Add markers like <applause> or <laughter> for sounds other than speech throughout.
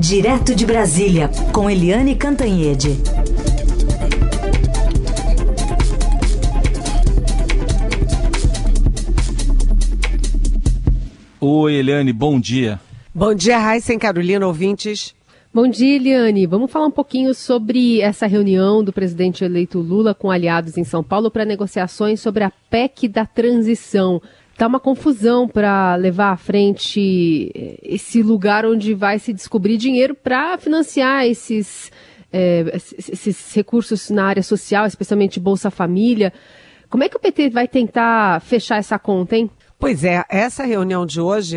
Direto de Brasília, com Eliane Cantanhede. Oi, Eliane, bom dia. Bom dia, Raíssa e Carolina, ouvintes. Bom dia, Eliane. Vamos falar um pouquinho sobre essa reunião do presidente eleito Lula com aliados em São Paulo para negociações sobre a PEC da transição. Está uma confusão para levar à frente eh, esse lugar onde vai se descobrir dinheiro para financiar esses, é, esses recursos na área social, especialmente Bolsa Família. Como é que o PT vai tentar fechar essa conta, hein? Pois é, essa reunião de hoje,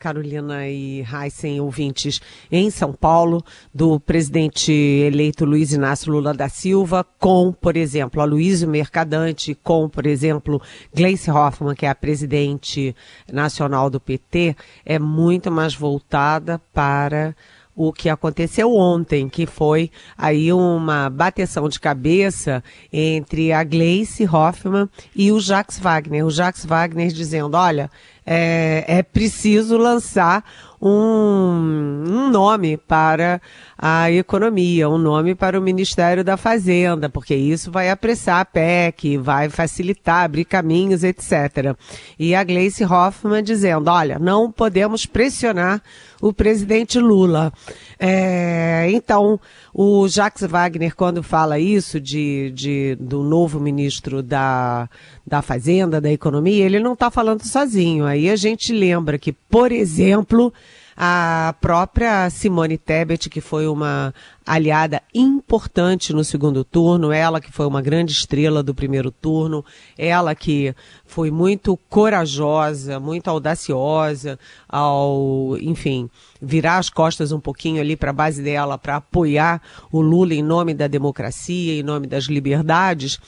Carolina e Heisen, ouvintes, em São Paulo, do presidente eleito Luiz Inácio Lula da Silva, com, por exemplo, a Luísa Mercadante, com, por exemplo, Gleice Hoffmann, que é a presidente nacional do PT, é muito mais voltada para o que aconteceu ontem, que foi aí uma bateção de cabeça entre a Gleice Hoffmann e o Jacques Wagner. O Jacques Wagner dizendo, olha, é, é preciso lançar um, um, nome para a economia, um nome para o Ministério da Fazenda, porque isso vai apressar a PEC, vai facilitar, abrir caminhos, etc. E a Gleice Hoffmann dizendo, olha, não podemos pressionar o presidente Lula. É, então, o Jacques Wagner, quando fala isso de, de, do novo ministro da, da Fazenda, da Economia, ele não está falando sozinho. Aí a gente lembra que, por exemplo, a própria Simone Tebet, que foi uma aliada importante no segundo turno, ela que foi uma grande estrela do primeiro turno, ela que foi muito corajosa, muito audaciosa ao, enfim, virar as costas um pouquinho ali para a base dela para apoiar o Lula em nome da democracia, em nome das liberdades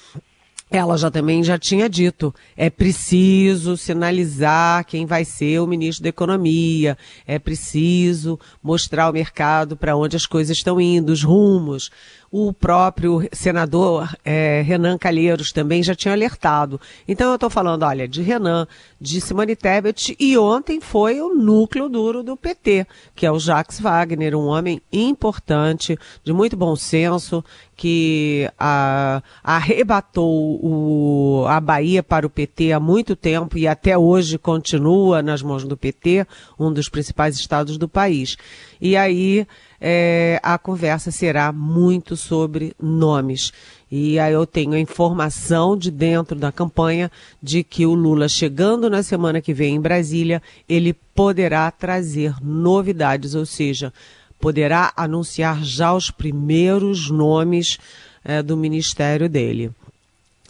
ela já também já tinha dito, é preciso sinalizar quem vai ser o ministro da Economia, é preciso mostrar ao mercado para onde as coisas estão indo, os rumos. O próprio senador é, Renan Calheiros também já tinha alertado. Então eu estou falando, olha, de Renan, de Simone Tebet e ontem foi o núcleo duro do PT, que é o Jacques Wagner, um homem importante, de muito bom senso, que a, arrebatou o, a Bahia para o PT há muito tempo e até hoje continua nas mãos do PT, um dos principais estados do país. E aí é, a conversa será muito sobre nomes. E aí eu tenho a informação de dentro da campanha de que o Lula, chegando na semana que vem em Brasília, ele poderá trazer novidades, ou seja, poderá anunciar já os primeiros nomes é, do ministério dele.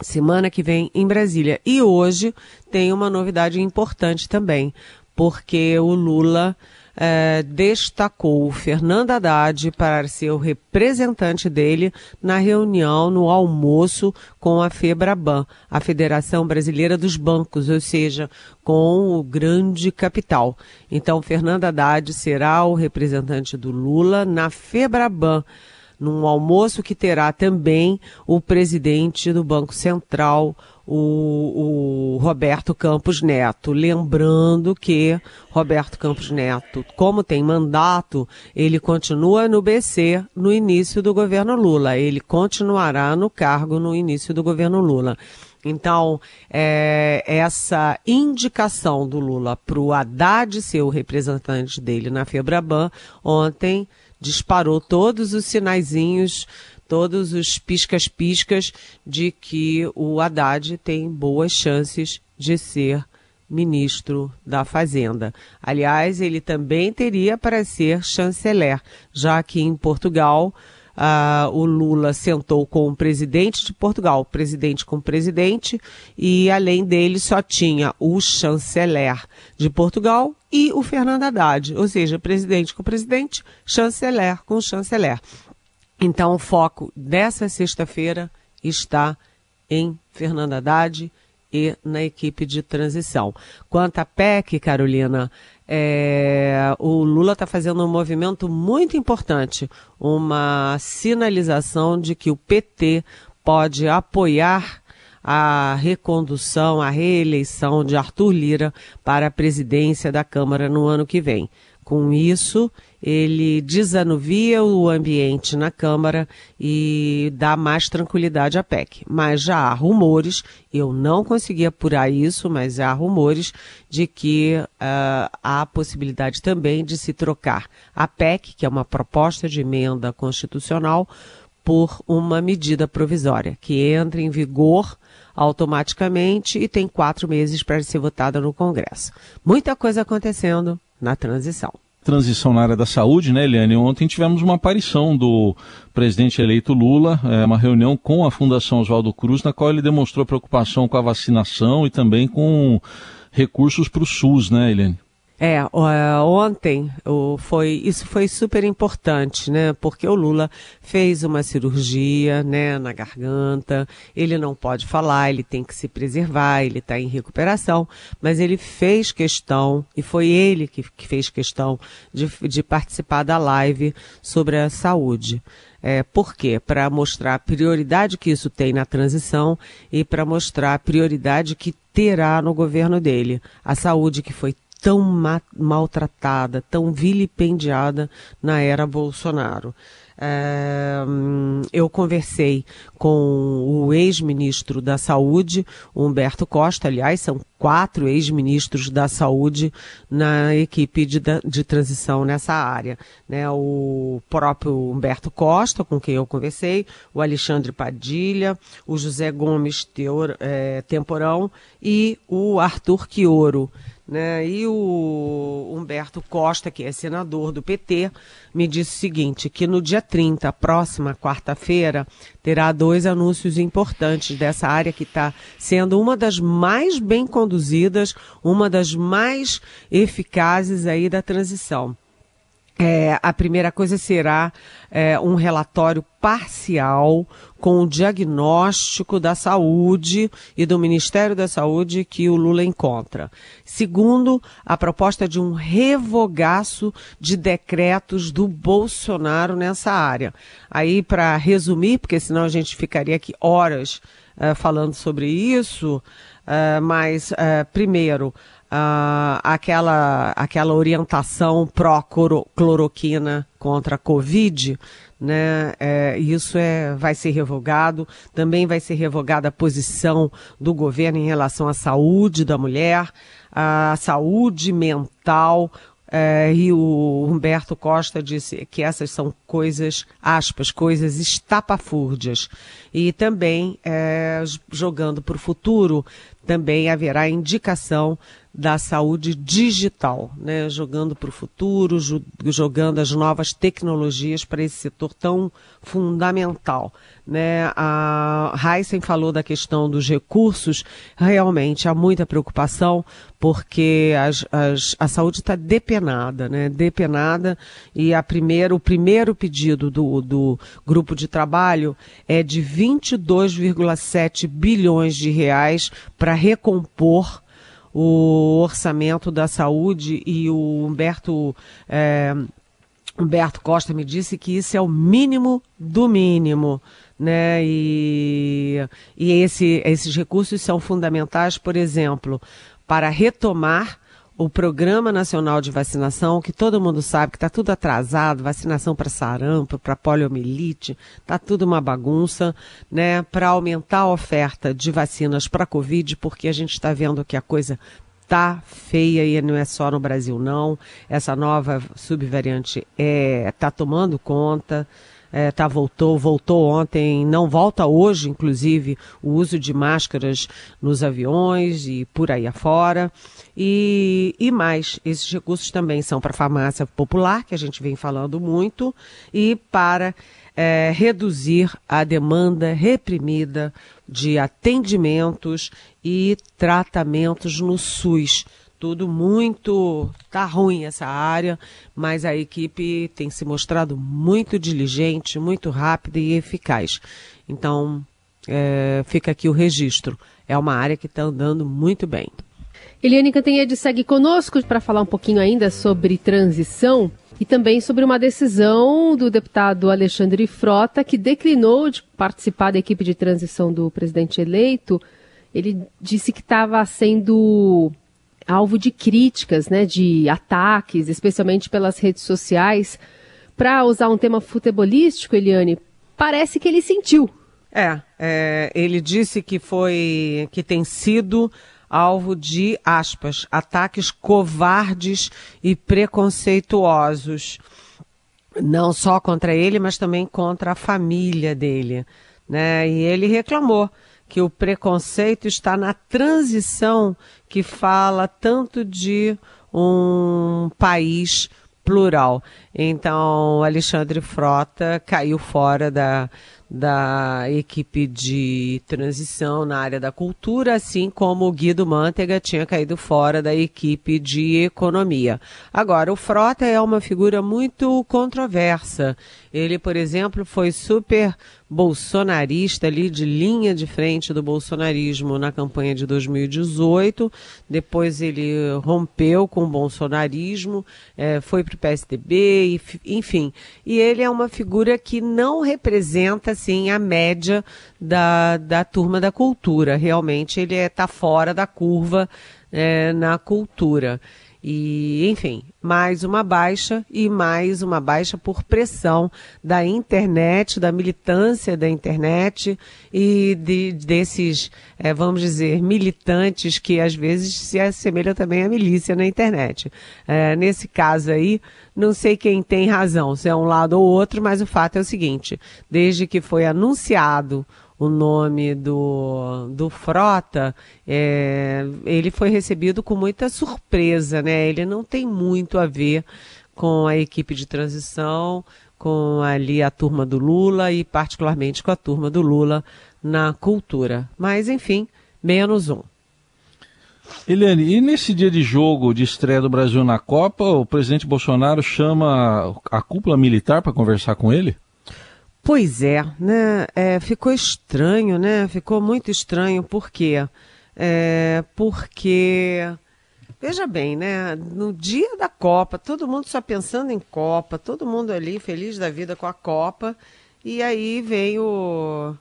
Semana que vem em Brasília. E hoje tem uma novidade importante também, porque o Lula é, destacou Fernando Haddad para ser o representante dele na reunião, no almoço com a FEBRABAN, a Federação Brasileira dos Bancos, ou seja, com o grande capital. Então, Fernando Haddad será o representante do Lula na FEBRABAN num almoço que terá também o presidente do Banco Central, o, o, Roberto Campos Neto. Lembrando que Roberto Campos Neto, como tem mandato, ele continua no BC no início do governo Lula. Ele continuará no cargo no início do governo Lula. Então, é, essa indicação do Lula para o Haddad ser o representante dele na Febraban, ontem disparou todos os sinaizinhos todos os piscas-piscas de que o Haddad tem boas chances de ser ministro da Fazenda. Aliás, ele também teria para ser chanceler, já que em Portugal uh, o Lula sentou com o presidente de Portugal, presidente com presidente, e além dele só tinha o chanceler de Portugal e o Fernando Haddad, ou seja, presidente com presidente, chanceler com chanceler. Então, o foco dessa sexta-feira está em Fernando Haddad e na equipe de transição. Quanto à PEC, Carolina, é, o Lula está fazendo um movimento muito importante, uma sinalização de que o PT pode apoiar a recondução, a reeleição de Arthur Lira para a presidência da Câmara no ano que vem. Com isso, ele desanuvia o ambiente na Câmara e dá mais tranquilidade à PEC. Mas já há rumores, eu não consegui apurar isso, mas há rumores de que uh, há possibilidade também de se trocar a PEC, que é uma proposta de emenda constitucional, por uma medida provisória, que entra em vigor automaticamente e tem quatro meses para ser votada no Congresso. Muita coisa acontecendo na transição. Transição na área da saúde, né, Eliane? Ontem tivemos uma aparição do presidente eleito Lula, é, uma reunião com a Fundação Oswaldo Cruz, na qual ele demonstrou preocupação com a vacinação e também com recursos para o SUS, né, Eliane? É, ontem foi, isso foi super importante, né? Porque o Lula fez uma cirurgia, né, na garganta. Ele não pode falar, ele tem que se preservar, ele está em recuperação, mas ele fez questão, e foi ele que, que fez questão de, de participar da live sobre a saúde. É, por quê? Para mostrar a prioridade que isso tem na transição e para mostrar a prioridade que terá no governo dele. A saúde que foi tão ma maltratada, tão vilipendiada na era Bolsonaro. É, eu conversei com o ex-ministro da Saúde, Humberto Costa, aliás, são quatro ex-ministros da Saúde na equipe de, de transição nessa área. Né? O próprio Humberto Costa, com quem eu conversei, o Alexandre Padilha, o José Gomes Teor, é, Temporão e o Arthur Quioro. Né? E o Humberto Costa, que é senador do PT, me disse o seguinte: que no dia 30, próxima quarta-feira, terá dois anúncios importantes dessa área que está sendo uma das mais bem conduzidas, uma das mais eficazes aí da transição. É, a primeira coisa será é, um relatório parcial com o diagnóstico da saúde e do Ministério da Saúde que o Lula encontra. Segundo, a proposta de um revogaço de decretos do Bolsonaro nessa área. Aí, para resumir, porque senão a gente ficaria aqui horas é, falando sobre isso, é, mas, é, primeiro, uh, aquela, aquela orientação pró-cloroquina contra a Covid, né? É, isso é, vai ser revogado. Também vai ser revogada a posição do governo em relação à saúde da mulher, à saúde mental. É, e o Humberto Costa disse que essas são coisas, aspas, coisas estapafúrdias. E também, é, jogando para o futuro, também haverá indicação da saúde digital, né? jogando para o futuro, jogando as novas tecnologias para esse setor tão fundamental. Né? A Heisen falou da questão dos recursos, realmente há muita preocupação, porque as, as, a saúde está depenada, né? depenada, e a o primeiro pedido do, do grupo de trabalho é de 22,7 bilhões de reais para recompor o orçamento da saúde e o Humberto, é, Humberto Costa me disse que isso é o mínimo do mínimo. Né? E, e esse, esses recursos são fundamentais, por exemplo, para retomar o Programa Nacional de Vacinação, que todo mundo sabe que está tudo atrasado, vacinação para sarampo, para poliomielite, está tudo uma bagunça, né? Para aumentar a oferta de vacinas para Covid, porque a gente está vendo que a coisa tá feia e não é só no Brasil não. Essa nova subvariante é tá tomando conta é, tá, voltou, voltou ontem, não volta hoje, inclusive, o uso de máscaras nos aviões e por aí afora. E, e mais, esses recursos também são para a farmácia popular, que a gente vem falando muito, e para é, reduzir a demanda reprimida de atendimentos e tratamentos no SUS tudo muito. Tá ruim essa área, mas a equipe tem se mostrado muito diligente, muito rápida e eficaz. Então, é, fica aqui o registro. É uma área que está andando muito bem. Eliane Cantanhede segue conosco para falar um pouquinho ainda sobre transição e também sobre uma decisão do deputado Alexandre Frota, que declinou de participar da equipe de transição do presidente eleito. Ele disse que estava sendo alvo de críticas, né, de ataques, especialmente pelas redes sociais. Para usar um tema futebolístico, Eliane, parece que ele sentiu. É, é, ele disse que foi, que tem sido alvo de, aspas, ataques covardes e preconceituosos. Não só contra ele, mas também contra a família dele. Né? E ele reclamou que o preconceito está na transição que fala tanto de um país plural. Então, Alexandre Frota caiu fora da, da equipe de transição na área da cultura, assim como o Guido Mantega tinha caído fora da equipe de economia. Agora, o Frota é uma figura muito controversa. Ele, por exemplo, foi super bolsonarista ali de linha de frente do bolsonarismo na campanha de 2018. Depois ele rompeu com o bolsonarismo, é, foi para o PSDB, enfim. E ele é uma figura que não representa assim a média da, da turma da cultura. Realmente ele está é, fora da curva é, na cultura. E, enfim, mais uma baixa e mais uma baixa por pressão da internet, da militância da internet e de, desses, é, vamos dizer, militantes que às vezes se assemelham também à milícia na internet. É, nesse caso aí, não sei quem tem razão, se é um lado ou outro, mas o fato é o seguinte: desde que foi anunciado o nome do, do Frota, é, ele foi recebido com muita surpresa, né? Ele não tem muito a ver com a equipe de transição, com ali a turma do Lula e particularmente com a turma do Lula na cultura. Mas, enfim, menos um. Eliane, e nesse dia de jogo de estreia do Brasil na Copa, o presidente Bolsonaro chama a cúpula militar para conversar com ele? Pois é, né? É, ficou estranho, né? Ficou muito estranho. Por quê? É, porque, veja bem, né? No dia da Copa, todo mundo só pensando em Copa, todo mundo ali feliz da vida com a Copa. E aí vem o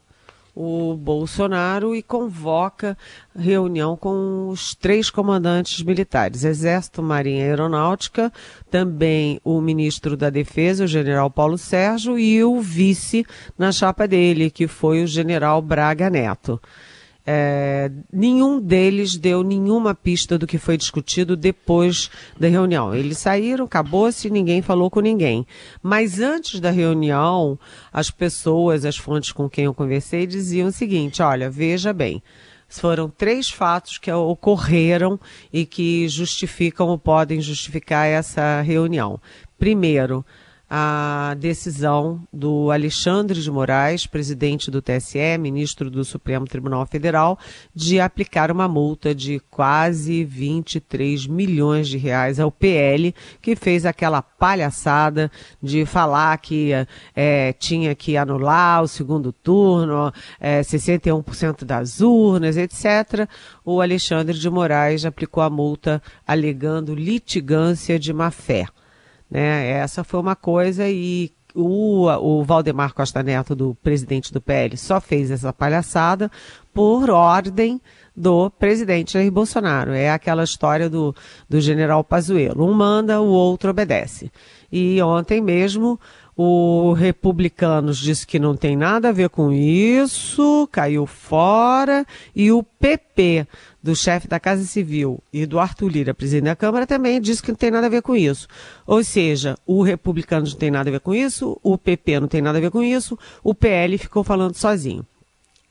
o Bolsonaro e convoca reunião com os três comandantes militares, Exército, Marinha e Aeronáutica, também o ministro da Defesa, o general Paulo Sérgio, e o vice na chapa dele, que foi o general Braga Neto. É, nenhum deles deu nenhuma pista do que foi discutido depois da reunião. Eles saíram, acabou-se, ninguém falou com ninguém. Mas antes da reunião, as pessoas, as fontes com quem eu conversei, diziam o seguinte: olha, veja bem. Foram três fatos que ocorreram e que justificam ou podem justificar essa reunião. Primeiro, a decisão do Alexandre de Moraes, presidente do TSE, ministro do Supremo Tribunal Federal, de aplicar uma multa de quase 23 milhões de reais ao PL, que fez aquela palhaçada de falar que é, tinha que anular o segundo turno, é, 61% das urnas, etc. O Alexandre de Moraes aplicou a multa alegando litigância de má fé. Né? Essa foi uma coisa e o, o Valdemar Costa Neto, do presidente do PL, só fez essa palhaçada por ordem do presidente Jair Bolsonaro. É aquela história do, do general Pazuello. Um manda, o outro obedece. E ontem mesmo o Republicanos disse que não tem nada a ver com isso, caiu fora, e o PP, do chefe da Casa Civil, e do Arthur Lira, presidente da Câmara, também disse que não tem nada a ver com isso. Ou seja, o Republicanos não tem nada a ver com isso, o PP não tem nada a ver com isso, o PL ficou falando sozinho.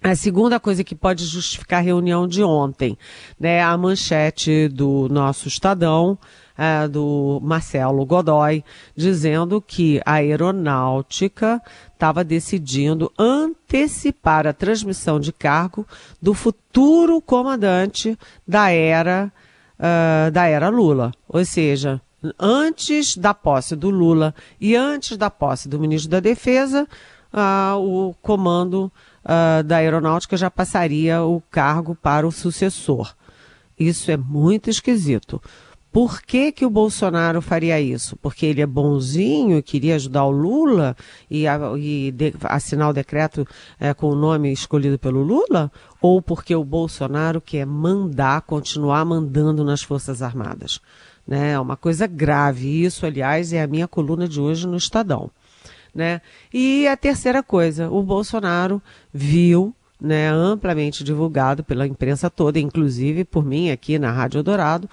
A segunda coisa que pode justificar a reunião de ontem, né, a manchete do nosso Estadão, é, do Marcelo Godoy, dizendo que a aeronáutica estava decidindo antecipar a transmissão de cargo do futuro comandante da era, uh, da era Lula. Ou seja, antes da posse do Lula e antes da posse do ministro da Defesa, uh, o comando uh, da aeronáutica já passaria o cargo para o sucessor. Isso é muito esquisito Por que, que o Bolsonaro faria isso? Porque ele é bonzinho, queria ajudar o Lula e, e de, assinar o decreto é, com o nome escolhido pelo Lula? Ou porque o Bolsonaro quer mandar, continuar mandando nas Forças Armadas? Né? É uma coisa grave. Isso, aliás, é a minha coluna de hoje no Estadão. Né? E a terceira coisa, o Bolsonaro viu né, amplamente divulgado pela imprensa toda, inclusive por mim aqui na Rádio Dourado,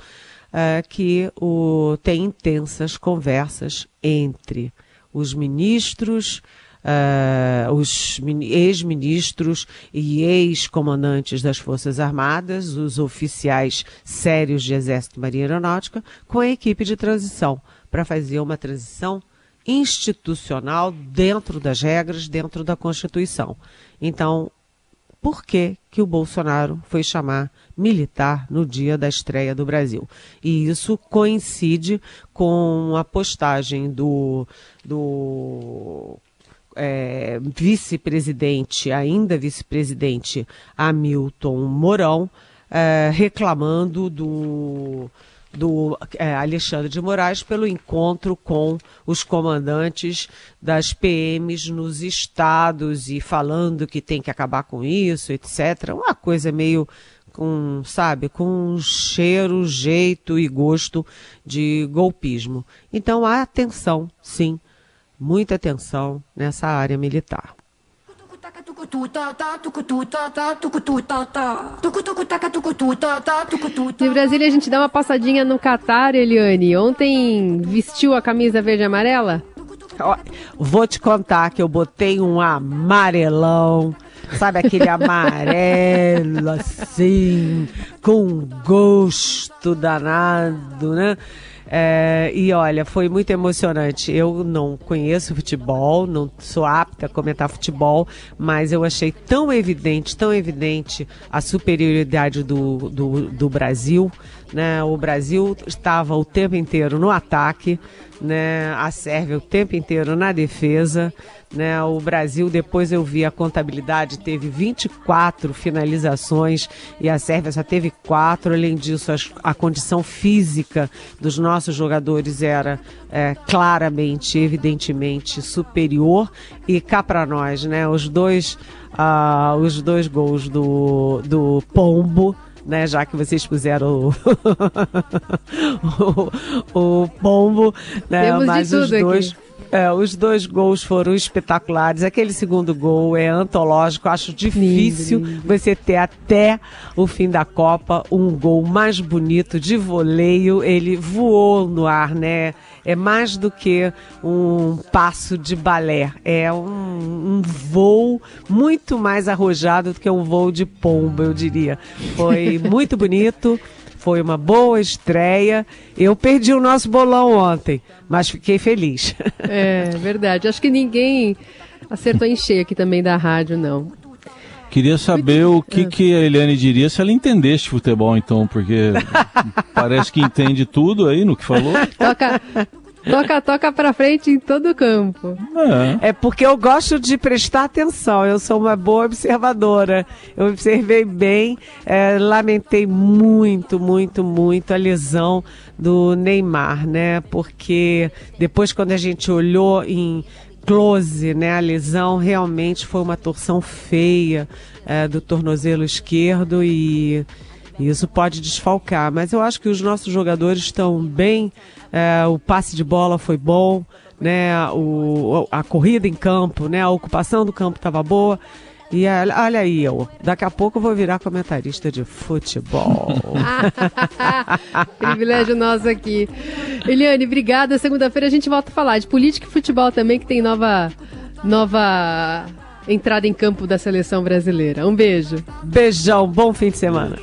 uh, que o, tem intensas conversas entre os ministros, uh, os ex-ministros e ex-comandantes das Forças Armadas, os oficiais sérios de Exército e Marinha Aeronáutica, com a equipe de transição, para fazer uma transição institucional dentro das regras, dentro da Constituição. Então, por que, que o Bolsonaro foi chamar militar no dia da estreia do Brasil. E isso coincide com a postagem do, do é, vice-presidente, ainda vice-presidente Hamilton Mourão, é, reclamando do do é, Alexandre de Moraes pelo encontro com os comandantes das PMs nos estados e falando que tem que acabar com isso, etc. Uma coisa meio com, sabe, com cheiro, jeito e gosto de golpismo. Então há atenção, sim, muita atenção nessa área militar. De Brasília a gente dá uma passadinha no Catar, Eliane. Ontem vestiu a camisa verde e amarela? Vou te contar que eu botei um amarelão, sabe aquele amarelo assim, com gosto danado, né? É, e olha, foi muito emocionante. Eu não conheço futebol, não sou apta a comentar futebol, mas eu achei tão evidente, tão evidente a superioridade do, do, do Brasil. Né? O Brasil estava o tempo inteiro no ataque, né? a Sérvia o tempo inteiro na defesa. Né? O Brasil, depois eu vi a contabilidade, teve 24 finalizações e a Sérvia só teve quatro. Além disso, a, a condição física dos nossos jogadores era é, claramente, evidentemente superior. E cá para nós, né? Os dois, uh, os dois gols do, do Pombo. Né, já que vocês puseram o, <laughs> o, o pombo, né, Temos mas os dois. Aqui. É, os dois gols foram espetaculares. Aquele segundo gol é antológico. Acho difícil lindo, você ter até o fim da Copa um gol mais bonito de voleio. Ele voou no ar, né? É mais do que um passo de balé. É um, um voo muito mais arrojado do que um voo de pombo, eu diria. Foi <laughs> muito bonito. Foi uma boa estreia. Eu perdi o nosso bolão ontem, mas fiquei feliz. É verdade. Acho que ninguém acertou em cheio aqui também da rádio, não. Queria saber o que, que a Eliane diria se ela entendesse futebol, então, porque <laughs> parece que entende tudo aí no que falou. Toca, Toca, toca pra frente em todo o campo. É. é porque eu gosto de prestar atenção. Eu sou uma boa observadora. Eu observei bem, é, lamentei muito, muito, muito a lesão do Neymar, né? Porque depois quando a gente olhou em close, né? A lesão realmente foi uma torção feia é, do tornozelo esquerdo e isso pode desfalcar. Mas eu acho que os nossos jogadores estão bem é, o passe de bola foi bom, né? O, a corrida em campo, né? A ocupação do campo estava boa. E olha aí, eu. Daqui a pouco eu vou virar comentarista de futebol. <laughs> Privilégio nosso aqui. Eliane, obrigada. Segunda-feira a gente volta a falar de política e futebol também, que tem nova, nova entrada em campo da seleção brasileira. Um beijo. Beijão, bom fim de semana.